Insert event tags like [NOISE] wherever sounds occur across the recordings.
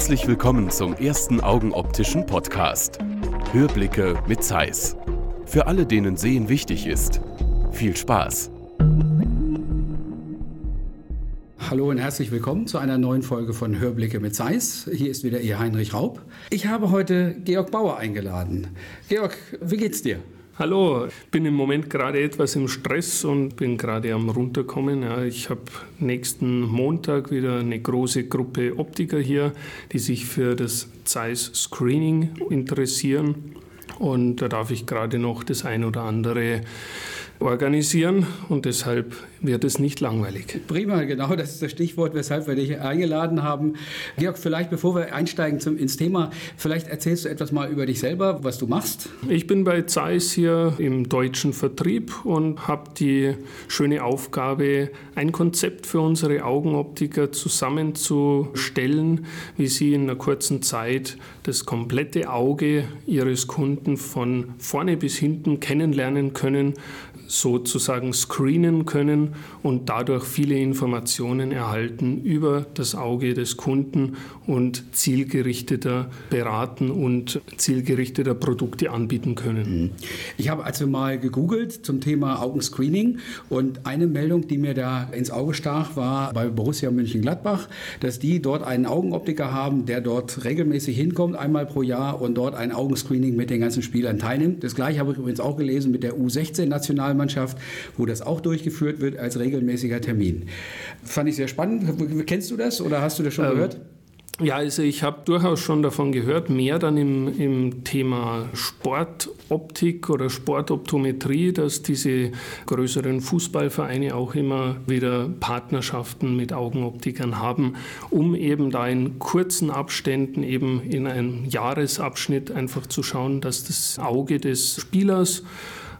Herzlich willkommen zum ersten Augenoptischen Podcast. Hörblicke mit Zeiss. Für alle, denen Sehen wichtig ist. Viel Spaß. Hallo und herzlich willkommen zu einer neuen Folge von Hörblicke mit Zeiss. Hier ist wieder Ihr Heinrich Raub. Ich habe heute Georg Bauer eingeladen. Georg, wie geht's dir? Hallo, ich bin im Moment gerade etwas im Stress und bin gerade am runterkommen. Ja, ich habe nächsten Montag wieder eine große Gruppe Optiker hier, die sich für das Zeiss Screening interessieren. Und da darf ich gerade noch das ein oder andere organisieren und deshalb wird es nicht langweilig. Prima, genau, das ist das Stichwort, weshalb wir dich eingeladen haben. Georg, vielleicht bevor wir einsteigen zum, ins Thema, vielleicht erzählst du etwas mal über dich selber, was du machst. Ich bin bei Zeiss hier im deutschen Vertrieb und habe die schöne Aufgabe, ein Konzept für unsere Augenoptiker zusammenzustellen, wie sie in einer kurzen Zeit das komplette Auge ihres Kunden von vorne bis hinten kennenlernen können, sozusagen screenen können und dadurch viele Informationen erhalten über das Auge des Kunden und zielgerichteter beraten und zielgerichteter Produkte anbieten können. Mhm. Ich habe also mal gegoogelt zum Thema Augenscreening und eine Meldung, die mir da ins Auge stach, war bei Borussia Mönchengladbach, dass die dort einen Augenoptiker haben, der dort regelmäßig hinkommt, einmal pro Jahr und dort ein Augenscreening mit den ganzen Spielern teilnimmt. Das gleiche habe ich übrigens auch gelesen mit der U16-Nationalmannschaft. Nationalmannschaft, wo das auch durchgeführt wird als regelmäßiger Termin. Fand ich sehr spannend. Kennst du das oder hast du das schon ähm, gehört? Ja, also ich habe durchaus schon davon gehört, mehr dann im, im Thema Sportoptik oder Sportoptometrie, dass diese größeren Fußballvereine auch immer wieder Partnerschaften mit Augenoptikern haben, um eben da in kurzen Abständen, eben in einem Jahresabschnitt einfach zu schauen, dass das Auge des Spielers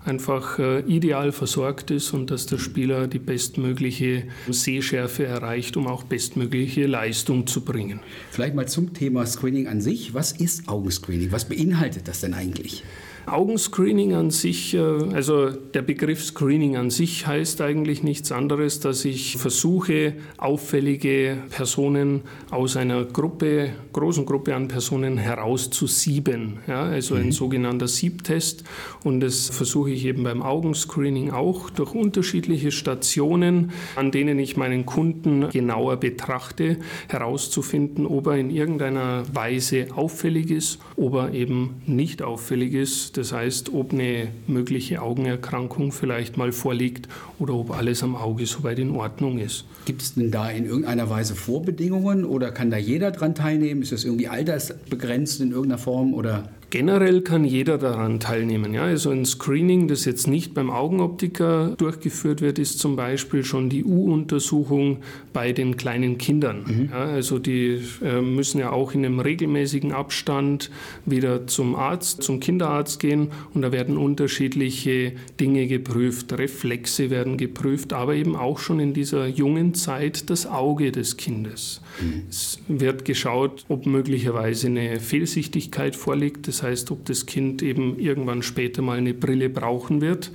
einfach äh, ideal versorgt ist und dass der Spieler die bestmögliche Sehschärfe erreicht, um auch bestmögliche Leistung zu bringen. Vielleicht mal zum Thema Screening an sich. Was ist Augenscreening? Was beinhaltet das denn eigentlich? Augenscreening an sich, äh, also der Begriff Screening an sich heißt eigentlich nichts anderes, dass ich versuche, auffällige Personen aus einer Gruppe, großen Gruppe an Personen herauszusieben. Ja, also ein mhm. sogenannter Siebtest. Und das versuche ich eben beim Augenscreening auch durch unterschiedliche Stationen, an denen ich meinen Kunden genauer betrachte, herauszufinden, ob er in irgendeiner Weise auffällig ist, ob er eben nicht auffällig ist das heißt, ob eine mögliche Augenerkrankung vielleicht mal vorliegt oder ob alles am Auge soweit in Ordnung ist. Gibt es denn da in irgendeiner Weise Vorbedingungen oder kann da jeder dran teilnehmen? Ist das irgendwie altersbegrenzt in irgendeiner Form oder? Generell kann jeder daran teilnehmen. Ja? Also ein Screening, das jetzt nicht beim Augenoptiker durchgeführt wird, ist zum Beispiel schon die U-Untersuchung bei den kleinen Kindern. Mhm. Ja, also die äh, müssen ja auch in einem regelmäßigen Abstand wieder zum Arzt, zum Kinderarzt gehen und da werden unterschiedliche Dinge geprüft. Reflexe werden geprüft, aber eben auch schon in dieser jungen Zeit das Auge des Kindes. Mhm. Es wird geschaut, ob möglicherweise eine Fehlsichtigkeit vorliegt. Das heißt, ob das Kind eben irgendwann später mal eine Brille brauchen wird.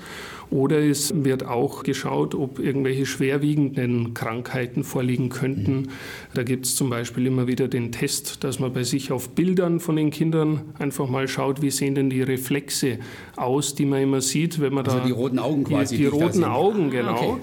Oder es wird auch geschaut, ob irgendwelche schwerwiegenden Krankheiten vorliegen könnten. Da gibt es zum Beispiel immer wieder den Test, dass man bei sich auf Bildern von den Kindern einfach mal schaut, wie sehen denn die Reflexe aus, die man immer sieht, wenn man also da. Die roten Augen quasi. Die, die roten Augen, genau. Okay.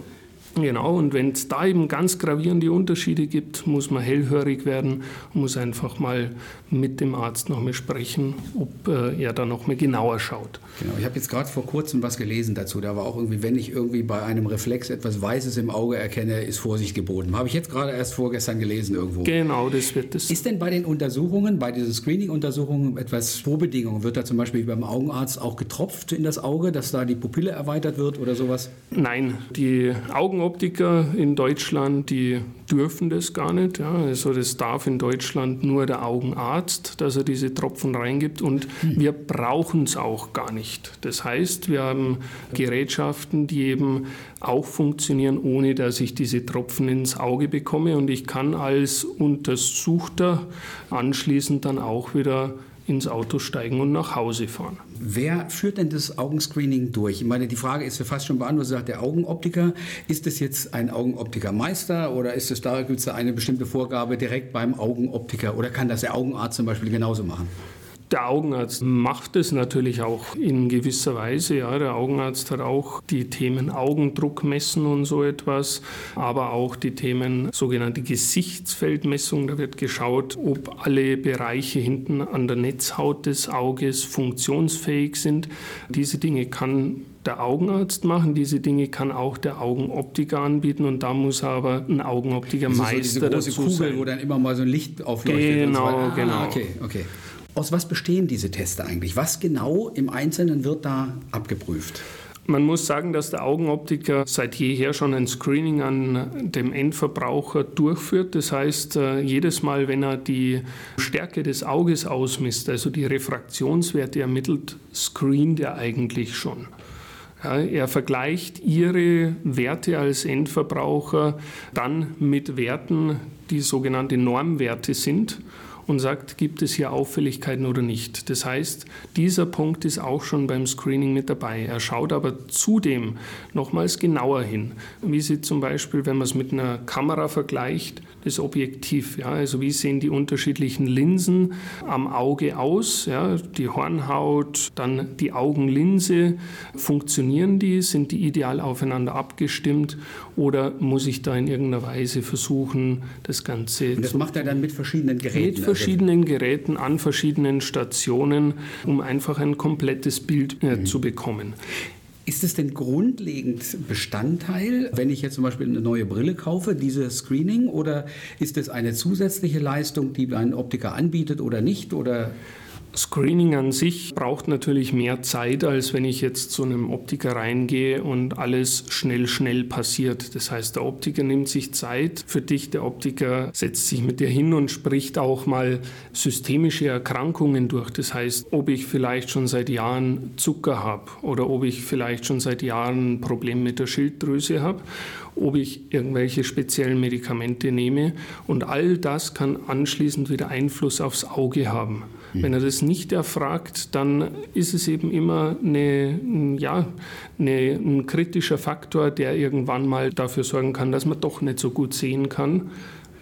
Genau, und wenn es da eben ganz gravierende Unterschiede gibt, muss man hellhörig werden und muss einfach mal mit dem Arzt nochmal sprechen, ob äh, er da nochmal genauer schaut. Genau, ich habe jetzt gerade vor kurzem was gelesen dazu. Da war auch irgendwie, wenn ich irgendwie bei einem Reflex etwas Weißes im Auge erkenne, ist Vorsicht geboten. Habe ich jetzt gerade erst vorgestern gelesen irgendwo. Genau, das wird es. Ist denn bei den Untersuchungen, bei diesen Screening-Untersuchungen etwas Vorbedingungen? Wird da zum Beispiel beim Augenarzt auch getropft in das Auge, dass da die Pupille erweitert wird oder sowas? Nein, die Augenoptiker in Deutschland, die dürfen das gar nicht. Ja. Also das darf in Deutschland nur der Augenarzt, dass er diese Tropfen reingibt und hm. wir brauchen es auch gar nicht. Das heißt, wir haben Gerätschaften, die eben auch funktionieren, ohne dass ich diese Tropfen ins Auge bekomme und ich kann als Untersuchter anschließend dann auch wieder ins Auto steigen und nach Hause fahren. Wer führt denn das Augenscreening durch? Ich meine, die Frage ist ja fast schon beantwortet, sagt der Augenoptiker. Ist es jetzt ein Augenoptikermeister oder ist es da, gibt es da eine bestimmte Vorgabe direkt beim Augenoptiker oder kann das der Augenarzt zum Beispiel genauso machen? Der Augenarzt macht es natürlich auch in gewisser Weise. Ja, der Augenarzt hat auch die Themen Augendruck messen und so etwas, aber auch die Themen sogenannte Gesichtsfeldmessung. Da wird geschaut, ob alle Bereiche hinten an der Netzhaut des Auges funktionsfähig sind. Diese Dinge kann der Augenarzt machen. Diese Dinge kann auch der Augenoptiker anbieten und da muss aber ein Augenoptiker Meister so diese große Kugel, wo dann immer mal so ein Licht aufleuchtet. Genau, so ah, genau. Okay, okay. Aus was bestehen diese Tests eigentlich? Was genau im Einzelnen wird da abgeprüft? Man muss sagen, dass der Augenoptiker seit jeher schon ein Screening an dem Endverbraucher durchführt. Das heißt, äh, jedes Mal, wenn er die Stärke des Auges ausmisst, also die Refraktionswerte ermittelt, screent er eigentlich schon. Er vergleicht Ihre Werte als Endverbraucher dann mit Werten, die sogenannte Normwerte sind und sagt, gibt es hier Auffälligkeiten oder nicht. Das heißt, dieser Punkt ist auch schon beim Screening mit dabei. Er schaut aber zudem nochmals genauer hin, wie sie zum Beispiel, wenn man es mit einer Kamera vergleicht, das Objektiv. Ja, also wie sehen die unterschiedlichen Linsen am Auge aus? Ja, die Hornhaut, dann die Augenlinse. Funktionieren die? Sind die ideal aufeinander abgestimmt? Oder muss ich da in irgendeiner Weise versuchen, das Ganze Und das macht er dann mit verschiedenen Geräten? Mit verschiedenen Geräten an verschiedenen Stationen, um einfach ein komplettes Bild äh, mhm. zu bekommen. Ist es denn grundlegend Bestandteil, wenn ich jetzt zum Beispiel eine neue Brille kaufe, dieses Screening, oder ist es eine zusätzliche Leistung, die ein Optiker anbietet oder nicht? Oder Screening an sich braucht natürlich mehr Zeit, als wenn ich jetzt zu einem Optiker reingehe und alles schnell, schnell passiert. Das heißt, der Optiker nimmt sich Zeit für dich, der Optiker setzt sich mit dir hin und spricht auch mal systemische Erkrankungen durch. Das heißt, ob ich vielleicht schon seit Jahren Zucker habe oder ob ich vielleicht schon seit Jahren ein Problem mit der Schilddrüse habe ob ich irgendwelche speziellen Medikamente nehme. Und all das kann anschließend wieder Einfluss aufs Auge haben. Wenn er das nicht erfragt, dann ist es eben immer eine, ja, eine, ein kritischer Faktor, der irgendwann mal dafür sorgen kann, dass man doch nicht so gut sehen kann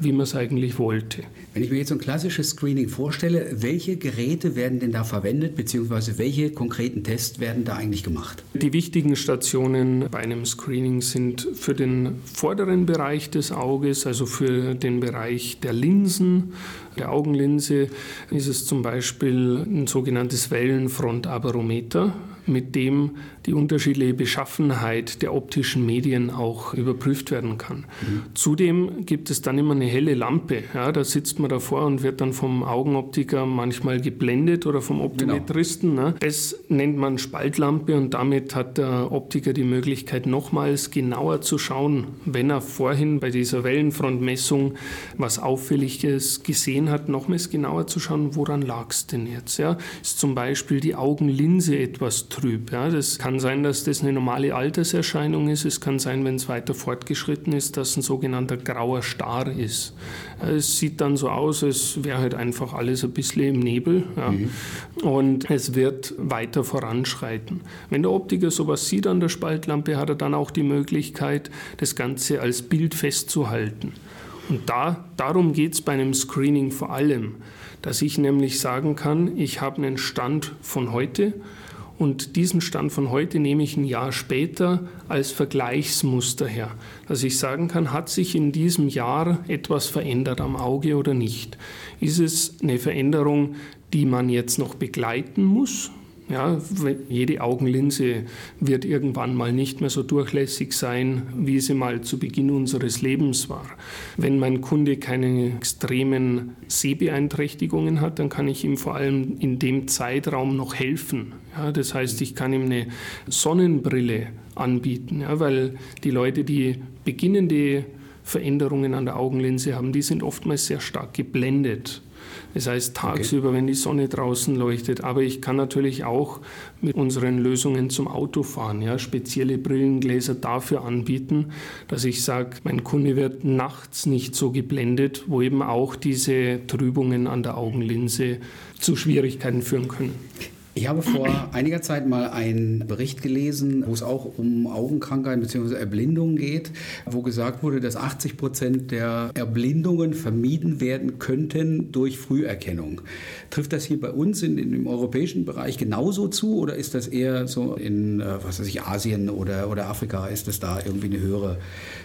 wie man es eigentlich wollte. Wenn ich mir jetzt so ein klassisches Screening vorstelle, welche Geräte werden denn da verwendet, beziehungsweise welche konkreten Tests werden da eigentlich gemacht? Die wichtigen Stationen bei einem Screening sind für den vorderen Bereich des Auges, also für den Bereich der Linsen, der Augenlinse, ist es zum Beispiel ein sogenanntes Wellenfrontabarometer mit dem die unterschiedliche Beschaffenheit der optischen Medien auch überprüft werden kann. Mhm. Zudem gibt es dann immer eine helle Lampe. Ja, da sitzt man davor und wird dann vom Augenoptiker manchmal geblendet oder vom Optometristen. Genau. Ne? Das nennt man Spaltlampe und damit hat der Optiker die Möglichkeit, nochmals genauer zu schauen, wenn er vorhin bei dieser Wellenfrontmessung was Auffälliges gesehen hat, nochmals genauer zu schauen, woran lag es denn jetzt. Ja? Ist zum Beispiel die Augenlinse etwas trüb. Ja? Das kann sein, dass das eine normale Alterserscheinung ist. Es kann sein, wenn es weiter fortgeschritten ist, dass ein sogenannter grauer Star ist. Es sieht dann so aus, als wäre halt einfach alles ein bisschen im Nebel. Ja? Mhm. Und es wird weiter voranschreiten. Wenn der Optiker sowas sieht an der Spaltlampe, hat er dann auch die Möglichkeit, das Ganze als Bild festzuhalten. Und da, darum geht es bei einem Screening vor allem, dass ich nämlich sagen kann, ich habe einen Stand von heute und diesen Stand von heute nehme ich ein Jahr später als Vergleichsmuster her, dass ich sagen kann, hat sich in diesem Jahr etwas verändert am Auge oder nicht? Ist es eine Veränderung, die man jetzt noch begleiten muss? Ja, jede Augenlinse wird irgendwann mal nicht mehr so durchlässig sein, wie sie mal zu Beginn unseres Lebens war. Wenn mein Kunde keine extremen Sehbeeinträchtigungen hat, dann kann ich ihm vor allem in dem Zeitraum noch helfen. Ja, das heißt, ich kann ihm eine Sonnenbrille anbieten, ja, weil die Leute, die beginnende Veränderungen an der Augenlinse haben, die sind oftmals sehr stark geblendet. Das heißt tagsüber, okay. wenn die Sonne draußen leuchtet. Aber ich kann natürlich auch mit unseren Lösungen zum Autofahren ja, spezielle Brillengläser dafür anbieten, dass ich sage, mein Kunde wird nachts nicht so geblendet, wo eben auch diese Trübungen an der Augenlinse zu Schwierigkeiten führen können. Ich habe vor einiger Zeit mal einen Bericht gelesen, wo es auch um Augenkrankheiten bzw. Erblindungen geht, wo gesagt wurde, dass 80 Prozent der Erblindungen vermieden werden könnten durch Früherkennung. Trifft das hier bei uns in, in, im europäischen Bereich genauso zu oder ist das eher so in äh, was weiß ich, Asien oder, oder Afrika? Ist das da irgendwie eine höhere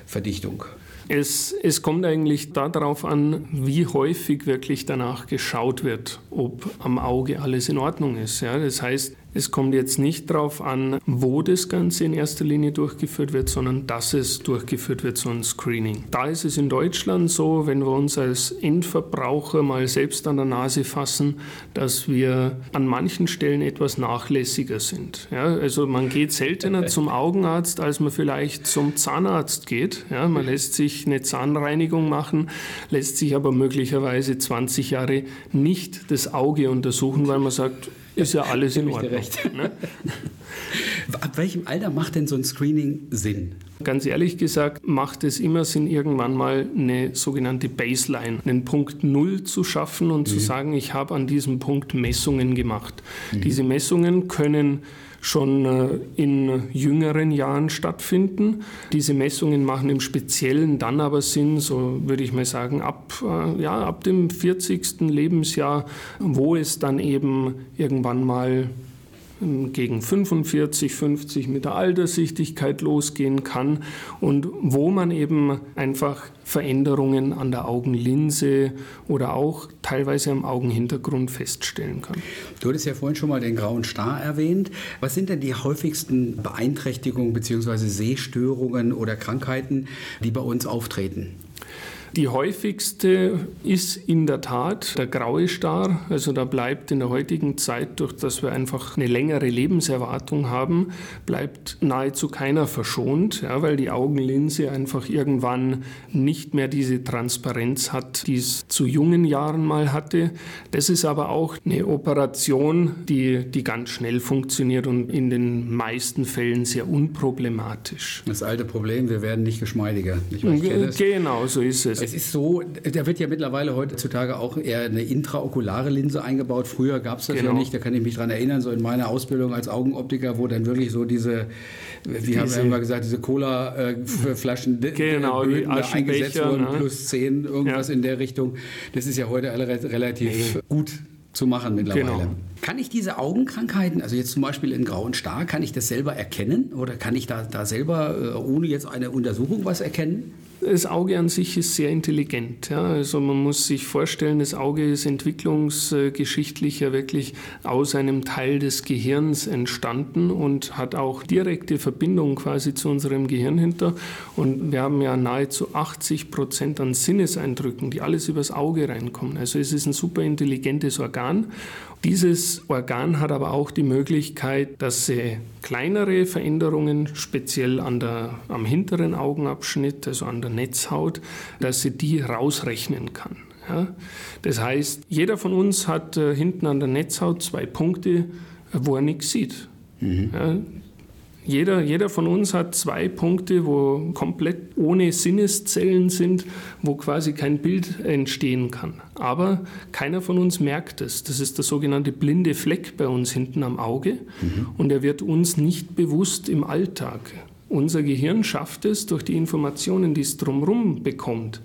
Verdichtung? Es, es kommt eigentlich darauf an, wie häufig wirklich danach geschaut wird, ob am Auge alles in Ordnung ist. Ja, das heißt, es kommt jetzt nicht darauf an, wo das Ganze in erster Linie durchgeführt wird, sondern dass es durchgeführt wird, so ein Screening. Da ist es in Deutschland so, wenn wir uns als Endverbraucher mal selbst an der Nase fassen, dass wir an manchen Stellen etwas nachlässiger sind. Ja, also man geht seltener [LAUGHS] zum Augenarzt, als man vielleicht zum Zahnarzt geht. Ja, man lässt sich eine Zahnreinigung machen, lässt sich aber möglicherweise 20 Jahre nicht das Auge untersuchen, weil man sagt, ist ja alles in Ordnung. Ne? [LAUGHS] Ab welchem Alter macht denn so ein Screening Sinn? Ganz ehrlich gesagt, macht es immer Sinn, irgendwann mal eine sogenannte Baseline, einen Punkt Null zu schaffen und mhm. zu sagen, ich habe an diesem Punkt Messungen gemacht. Mhm. Diese Messungen können schon äh, in jüngeren Jahren stattfinden. Diese Messungen machen im Speziellen dann aber Sinn, so würde ich mal sagen, ab, äh, ja, ab dem 40. Lebensjahr, wo es dann eben irgendwann mal gegen 45, 50 mit der Alterssichtigkeit losgehen kann und wo man eben einfach Veränderungen an der Augenlinse oder auch teilweise am Augenhintergrund feststellen kann. Du hattest ja vorhin schon mal den grauen Star erwähnt. Was sind denn die häufigsten Beeinträchtigungen bzw. Sehstörungen oder Krankheiten, die bei uns auftreten? Die häufigste ist in der Tat der graue Star. Also da bleibt in der heutigen Zeit, durch dass wir einfach eine längere Lebenserwartung haben, bleibt nahezu keiner verschont, ja, weil die Augenlinse einfach irgendwann nicht mehr diese Transparenz hat, die es zu jungen Jahren mal hatte. Das ist aber auch eine Operation, die, die ganz schnell funktioniert und in den meisten Fällen sehr unproblematisch. Das alte Problem, wir werden nicht geschmeidiger. Weiß, genau, so ist es. Es ist so, da wird ja mittlerweile heutzutage auch eher eine intraokulare Linse eingebaut. Früher gab es das genau. ja nicht, da kann ich mich dran erinnern, so in meiner Ausbildung als Augenoptiker, wo dann wirklich so diese, wie haben wir immer gesagt, diese Cola-Flaschen genau, Böden eingesetzt wurden, ne? plus 10, irgendwas ja. in der Richtung. Das ist ja heute relativ nee. gut zu machen mittlerweile. Genau. Kann ich diese Augenkrankheiten, also jetzt zum Beispiel in grauen Star, kann ich das selber erkennen oder kann ich da, da selber äh, ohne jetzt eine Untersuchung was erkennen? Das Auge an sich ist sehr intelligent. Ja. Also man muss sich vorstellen, das Auge ist entwicklungsgeschichtlich ja wirklich aus einem Teil des Gehirns entstanden und hat auch direkte Verbindung quasi zu unserem Gehirn hinter. Und wir haben ja nahezu 80 Prozent an Sinneseindrücken, die alles übers Auge reinkommen. Also es ist ein super intelligentes Organ dieses Organ hat aber auch die Möglichkeit, dass sie kleinere Veränderungen, speziell an der, am hinteren Augenabschnitt, also an der Netzhaut, dass sie die rausrechnen kann. Ja? Das heißt, jeder von uns hat äh, hinten an der Netzhaut zwei Punkte, wo er nichts sieht. Mhm. Ja? Jeder, jeder von uns hat zwei Punkte, wo komplett ohne Sinneszellen sind, wo quasi kein Bild entstehen kann. Aber keiner von uns merkt es. Das ist der sogenannte blinde Fleck bei uns hinten am Auge mhm. und er wird uns nicht bewusst im Alltag. Unser Gehirn schafft es, durch die Informationen, die es drumherum bekommt,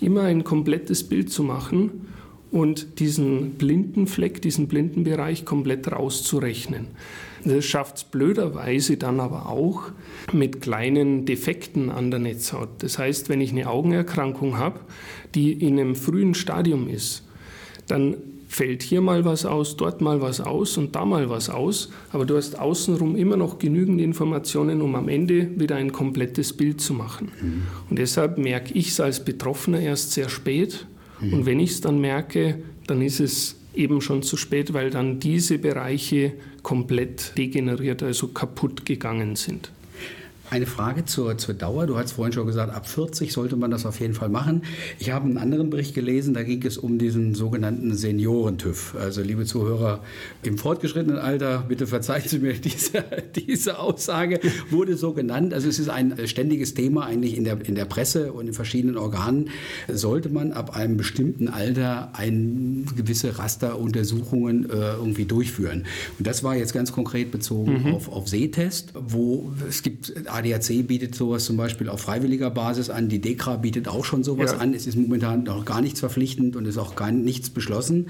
immer ein komplettes Bild zu machen und diesen blinden Fleck, diesen blinden Bereich komplett rauszurechnen. Das schafft es blöderweise dann aber auch mit kleinen Defekten an der Netzhaut. Das heißt, wenn ich eine Augenerkrankung habe, die in einem frühen Stadium ist, dann fällt hier mal was aus, dort mal was aus und da mal was aus, aber du hast außenrum immer noch genügend Informationen, um am Ende wieder ein komplettes Bild zu machen. Mhm. Und deshalb merke ich es als Betroffener erst sehr spät Mhm. Und wenn ich es dann merke, dann ist es eben schon zu spät, weil dann diese Bereiche komplett degeneriert, also kaputt gegangen sind. Eine Frage zur, zur Dauer. Du hast vorhin schon gesagt, ab 40 sollte man das auf jeden Fall machen. Ich habe einen anderen Bericht gelesen, da ging es um diesen sogenannten Senioren-TÜV. Also liebe Zuhörer im fortgeschrittenen Alter, bitte verzeihen Sie mir [LAUGHS] diese, diese Aussage, wurde so genannt. Also es ist ein ständiges Thema eigentlich in der, in der Presse und in verschiedenen Organen. Sollte man ab einem bestimmten Alter ein gewisse Rasteruntersuchungen äh, irgendwie durchführen? Und das war jetzt ganz konkret bezogen mhm. auf, auf Sehtest, wo es gibt, ADAC bietet sowas zum Beispiel auf freiwilliger Basis an, die DEKRA bietet auch schon sowas ja. an. Es ist momentan noch gar nichts verpflichtend und ist auch gar nichts beschlossen.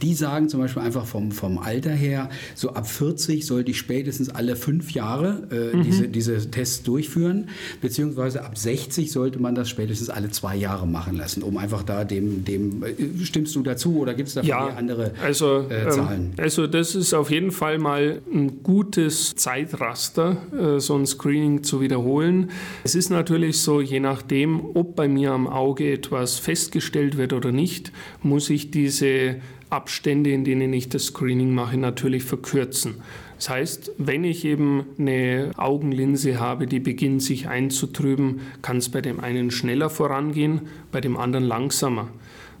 Die sagen zum Beispiel einfach vom, vom Alter her, so ab 40 sollte ich spätestens alle fünf Jahre äh, mhm. diese, diese Tests durchführen, beziehungsweise ab 60 sollte man das spätestens alle zwei Jahre machen lassen, um einfach da dem, dem äh, stimmst du dazu oder gibt es da ja, andere also, äh, Zahlen? Also das ist auf jeden Fall mal ein gutes Zeitraster, äh, so ein Screening zu wiederholen. Es ist natürlich so, je nachdem, ob bei mir am Auge etwas festgestellt wird oder nicht, muss ich diese Abstände, in denen ich das Screening mache, natürlich verkürzen. Das heißt, wenn ich eben eine Augenlinse habe, die beginnt sich einzutrüben, kann es bei dem einen schneller vorangehen, bei dem anderen langsamer.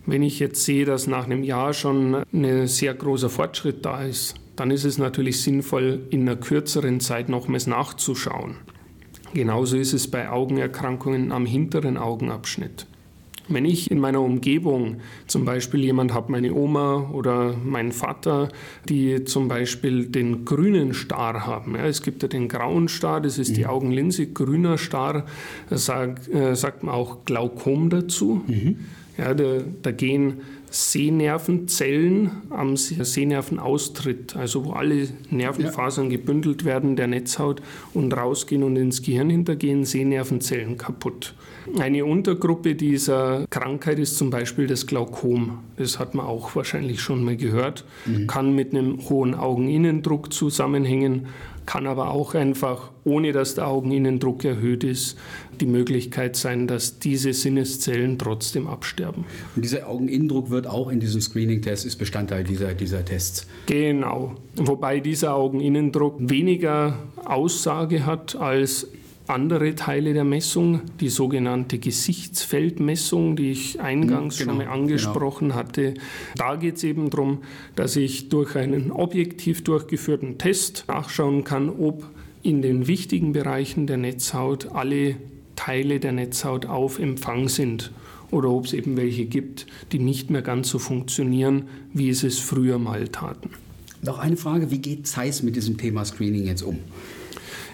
Wenn ich jetzt sehe, dass nach einem Jahr schon ein sehr großer Fortschritt da ist, dann ist es natürlich sinnvoll, in einer kürzeren Zeit nochmals nachzuschauen. Genauso ist es bei Augenerkrankungen am hinteren Augenabschnitt. Wenn ich in meiner Umgebung zum Beispiel jemand habe, meine Oma oder mein Vater, die zum Beispiel den grünen Star haben. Ja, es gibt ja den grauen Star, das ist mhm. die Augenlinse, grüner Star, da sagt, äh, sagt man auch Glaukom dazu. Mhm. Ja, da, da gehen Sehnervenzellen am Sehnervenaustritt, also wo alle Nervenfasern ja. gebündelt werden der Netzhaut und rausgehen und ins Gehirn hintergehen, Sehnervenzellen kaputt. Eine Untergruppe dieser Krankheit ist zum Beispiel das Glaukom. Das hat man auch wahrscheinlich schon mal gehört. Mhm. Kann mit einem hohen Augeninnendruck zusammenhängen, kann aber auch einfach, ohne dass der Augeninnendruck erhöht ist, die Möglichkeit sein, dass diese Sinneszellen trotzdem absterben. Und dieser Augeninnendruck wird auch in diesem Screening-Test, ist Bestandteil dieser, dieser Tests. Genau. Wobei dieser Augeninnendruck weniger Aussage hat als andere Teile der Messung, die sogenannte Gesichtsfeldmessung, die ich eingangs genau, schon mal angesprochen genau. hatte. Da geht es eben darum, dass ich durch einen objektiv durchgeführten Test nachschauen kann, ob in den wichtigen Bereichen der Netzhaut alle Teile der Netzhaut auf Empfang sind oder ob es eben welche gibt, die nicht mehr ganz so funktionieren, wie es es früher mal taten. Noch eine Frage, wie geht Zeiss mit diesem Thema Screening jetzt um?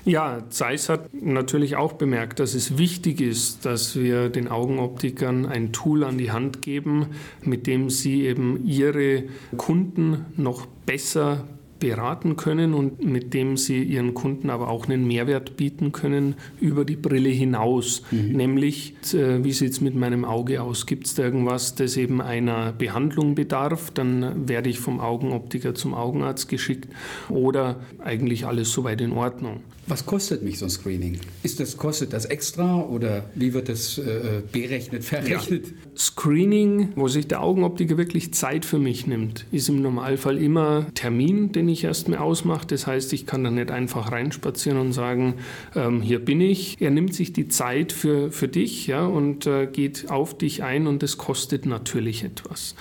Ja, Zeiss hat natürlich auch bemerkt, dass es wichtig ist, dass wir den Augenoptikern ein Tool an die Hand geben, mit dem sie eben ihre Kunden noch besser beraten können und mit dem sie ihren Kunden aber auch einen Mehrwert bieten können über die Brille hinaus. Mhm. Nämlich, äh, wie sieht es mit meinem Auge aus? Gibt es da irgendwas, das eben einer Behandlung bedarf? Dann werde ich vom Augenoptiker zum Augenarzt geschickt oder eigentlich alles soweit in Ordnung. Was kostet mich so ein Screening? Ist das, kostet das extra oder wie wird das äh, berechnet, verrechnet? Ja. Screening, wo sich der Augenoptiker wirklich Zeit für mich nimmt, ist im Normalfall immer Termin, den ich erstmal ausmache. Das heißt, ich kann da nicht einfach reinspazieren und sagen, ähm, hier bin ich. Er nimmt sich die Zeit für, für dich ja, und äh, geht auf dich ein und das kostet natürlich etwas.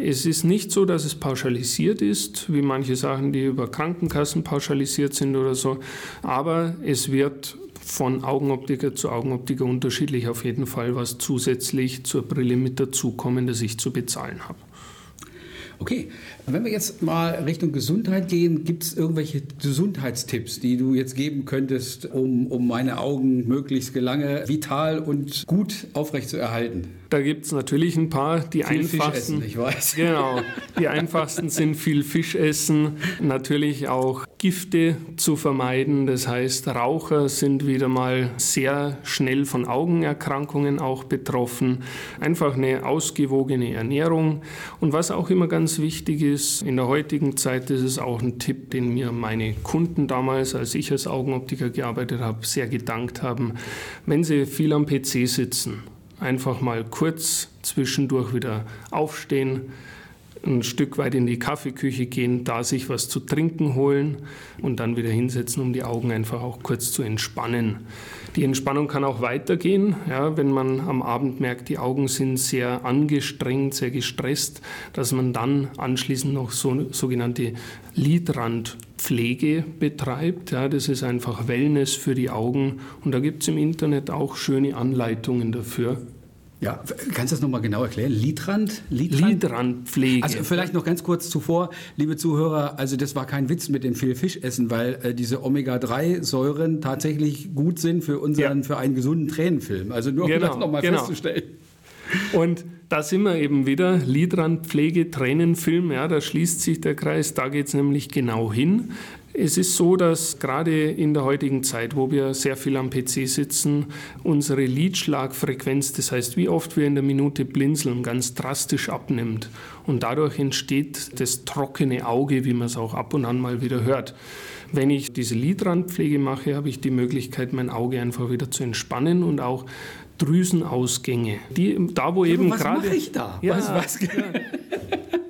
Es ist nicht so, dass es pauschalisiert ist, wie manche Sachen, die über Krankenkassen pauschalisiert sind oder so, aber es wird von Augenoptiker zu Augenoptiker unterschiedlich auf jeden Fall, was zusätzlich zur Brille mit dazukommen, das ich zu bezahlen habe. Okay, wenn wir jetzt mal Richtung Gesundheit gehen, gibt es irgendwelche Gesundheitstipps, die du jetzt geben könntest, um, um meine Augen möglichst lange vital und gut aufrechtzuerhalten? Da gibt es natürlich ein paar. Die viel einfachsten, Fisch essen, ich weiß. Genau, die einfachsten sind viel Fisch essen, natürlich auch Gifte zu vermeiden. Das heißt, Raucher sind wieder mal sehr schnell von Augenerkrankungen auch betroffen. Einfach eine ausgewogene Ernährung. Und was auch immer ganz wichtig ist, in der heutigen Zeit ist es auch ein Tipp, den mir meine Kunden damals, als ich als Augenoptiker gearbeitet habe, sehr gedankt haben. Wenn sie viel am PC sitzen, einfach mal kurz zwischendurch wieder aufstehen, ein Stück weit in die Kaffeeküche gehen, da sich was zu trinken holen und dann wieder hinsetzen, um die Augen einfach auch kurz zu entspannen. Die Entspannung kann auch weitergehen, ja, wenn man am Abend merkt, die Augen sind sehr angestrengt, sehr gestresst, dass man dann anschließend noch so sogenannte Lidrandpflege betreibt. Ja, das ist einfach Wellness für die Augen und da gibt es im Internet auch schöne Anleitungen dafür. Ja, kannst du das nochmal genau erklären? Lidrand? Lidrand? Lidrandpflege. Also vielleicht noch ganz kurz zuvor, liebe Zuhörer, also das war kein Witz mit dem viel Fischessen, weil äh, diese Omega-3-Säuren tatsächlich gut sind für unseren, ja. für einen gesunden Tränenfilm. Also nur genau, um das nochmal genau. festzustellen. Und da sind wir eben wieder, Lidrandpflege, Tränenfilm, ja, da schließt sich der Kreis, da geht es nämlich genau hin. Es ist so, dass gerade in der heutigen Zeit, wo wir sehr viel am PC sitzen, unsere Lidschlagfrequenz, das heißt, wie oft wir in der Minute blinzeln, ganz drastisch abnimmt. Und dadurch entsteht das trockene Auge, wie man es auch ab und an mal wieder hört. Wenn ich diese Lidrandpflege mache, habe ich die Möglichkeit, mein Auge einfach wieder zu entspannen und auch Drüsenausgänge. Die, da, wo eben gerade. Was mache ich da? Ja, was, was? Ja. [LAUGHS]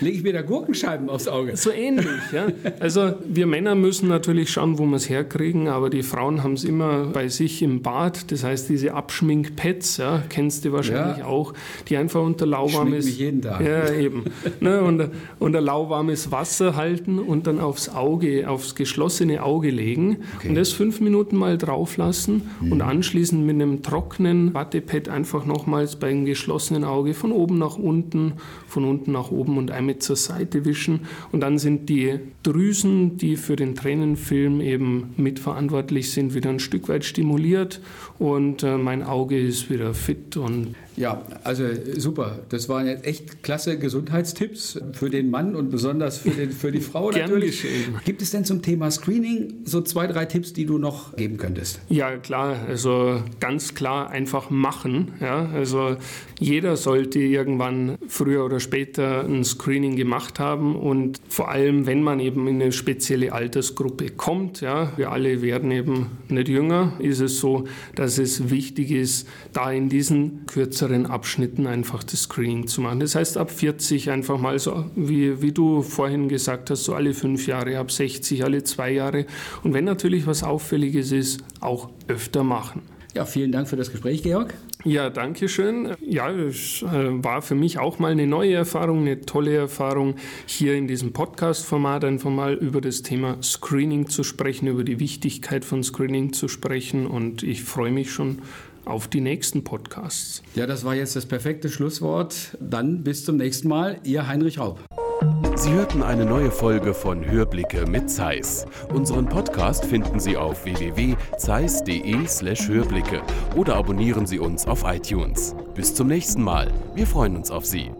lege ich mir da Gurkenscheiben aufs Auge. So ähnlich, ja. Also wir Männer müssen natürlich schauen, wo wir es herkriegen, aber die Frauen haben es immer bei sich im Bad. Das heißt, diese Abschminkpads, ja, kennst du wahrscheinlich ja. auch, die einfach unter lauwarmes... Ich mich jeden Tag. Ja, eben. ne, unter, unter lauwarmes Wasser halten und dann aufs Auge, aufs geschlossene Auge legen okay. und das fünf Minuten mal drauf lassen mhm. und anschließend mit einem trockenen Wattepad einfach nochmals beim geschlossenen Auge von oben nach unten, von unten nach oben und einmal mit zur Seite wischen. Und dann sind die Drüsen, die für den Tränenfilm eben mitverantwortlich sind, wieder ein Stück weit stimuliert und äh, mein Auge ist wieder fit und ja, also super. Das waren jetzt echt klasse Gesundheitstipps für den Mann und besonders für, den, für die Frau [LAUGHS] natürlich. Geschehen. Gibt es denn zum Thema Screening so zwei, drei Tipps, die du noch geben könntest? Ja, klar. Also ganz klar einfach machen. Ja, also jeder sollte irgendwann früher oder später ein Screening gemacht haben und vor allem, wenn man eben in eine spezielle Altersgruppe kommt, ja, wir alle werden eben nicht jünger, ist es so, dass es wichtig ist, da in diesen kürzeren kürzeren Abschnitten einfach das Screening zu machen. Das heißt, ab 40 einfach mal so, wie, wie du vorhin gesagt hast, so alle fünf Jahre, ab 60 alle zwei Jahre. Und wenn natürlich was Auffälliges ist, auch öfter machen. Ja, vielen Dank für das Gespräch, Georg. Ja, danke schön. Ja, es äh, war für mich auch mal eine neue Erfahrung, eine tolle Erfahrung, hier in diesem Podcast-Format einfach mal über das Thema Screening zu sprechen, über die Wichtigkeit von Screening zu sprechen. Und ich freue mich schon auf die nächsten Podcasts. Ja, das war jetzt das perfekte Schlusswort. Dann bis zum nächsten Mal, Ihr Heinrich Raub. Sie hörten eine neue Folge von Hörblicke mit Zeiss. Unseren Podcast finden Sie auf www.zeiss.de/hörblicke oder abonnieren Sie uns auf iTunes. Bis zum nächsten Mal. Wir freuen uns auf Sie.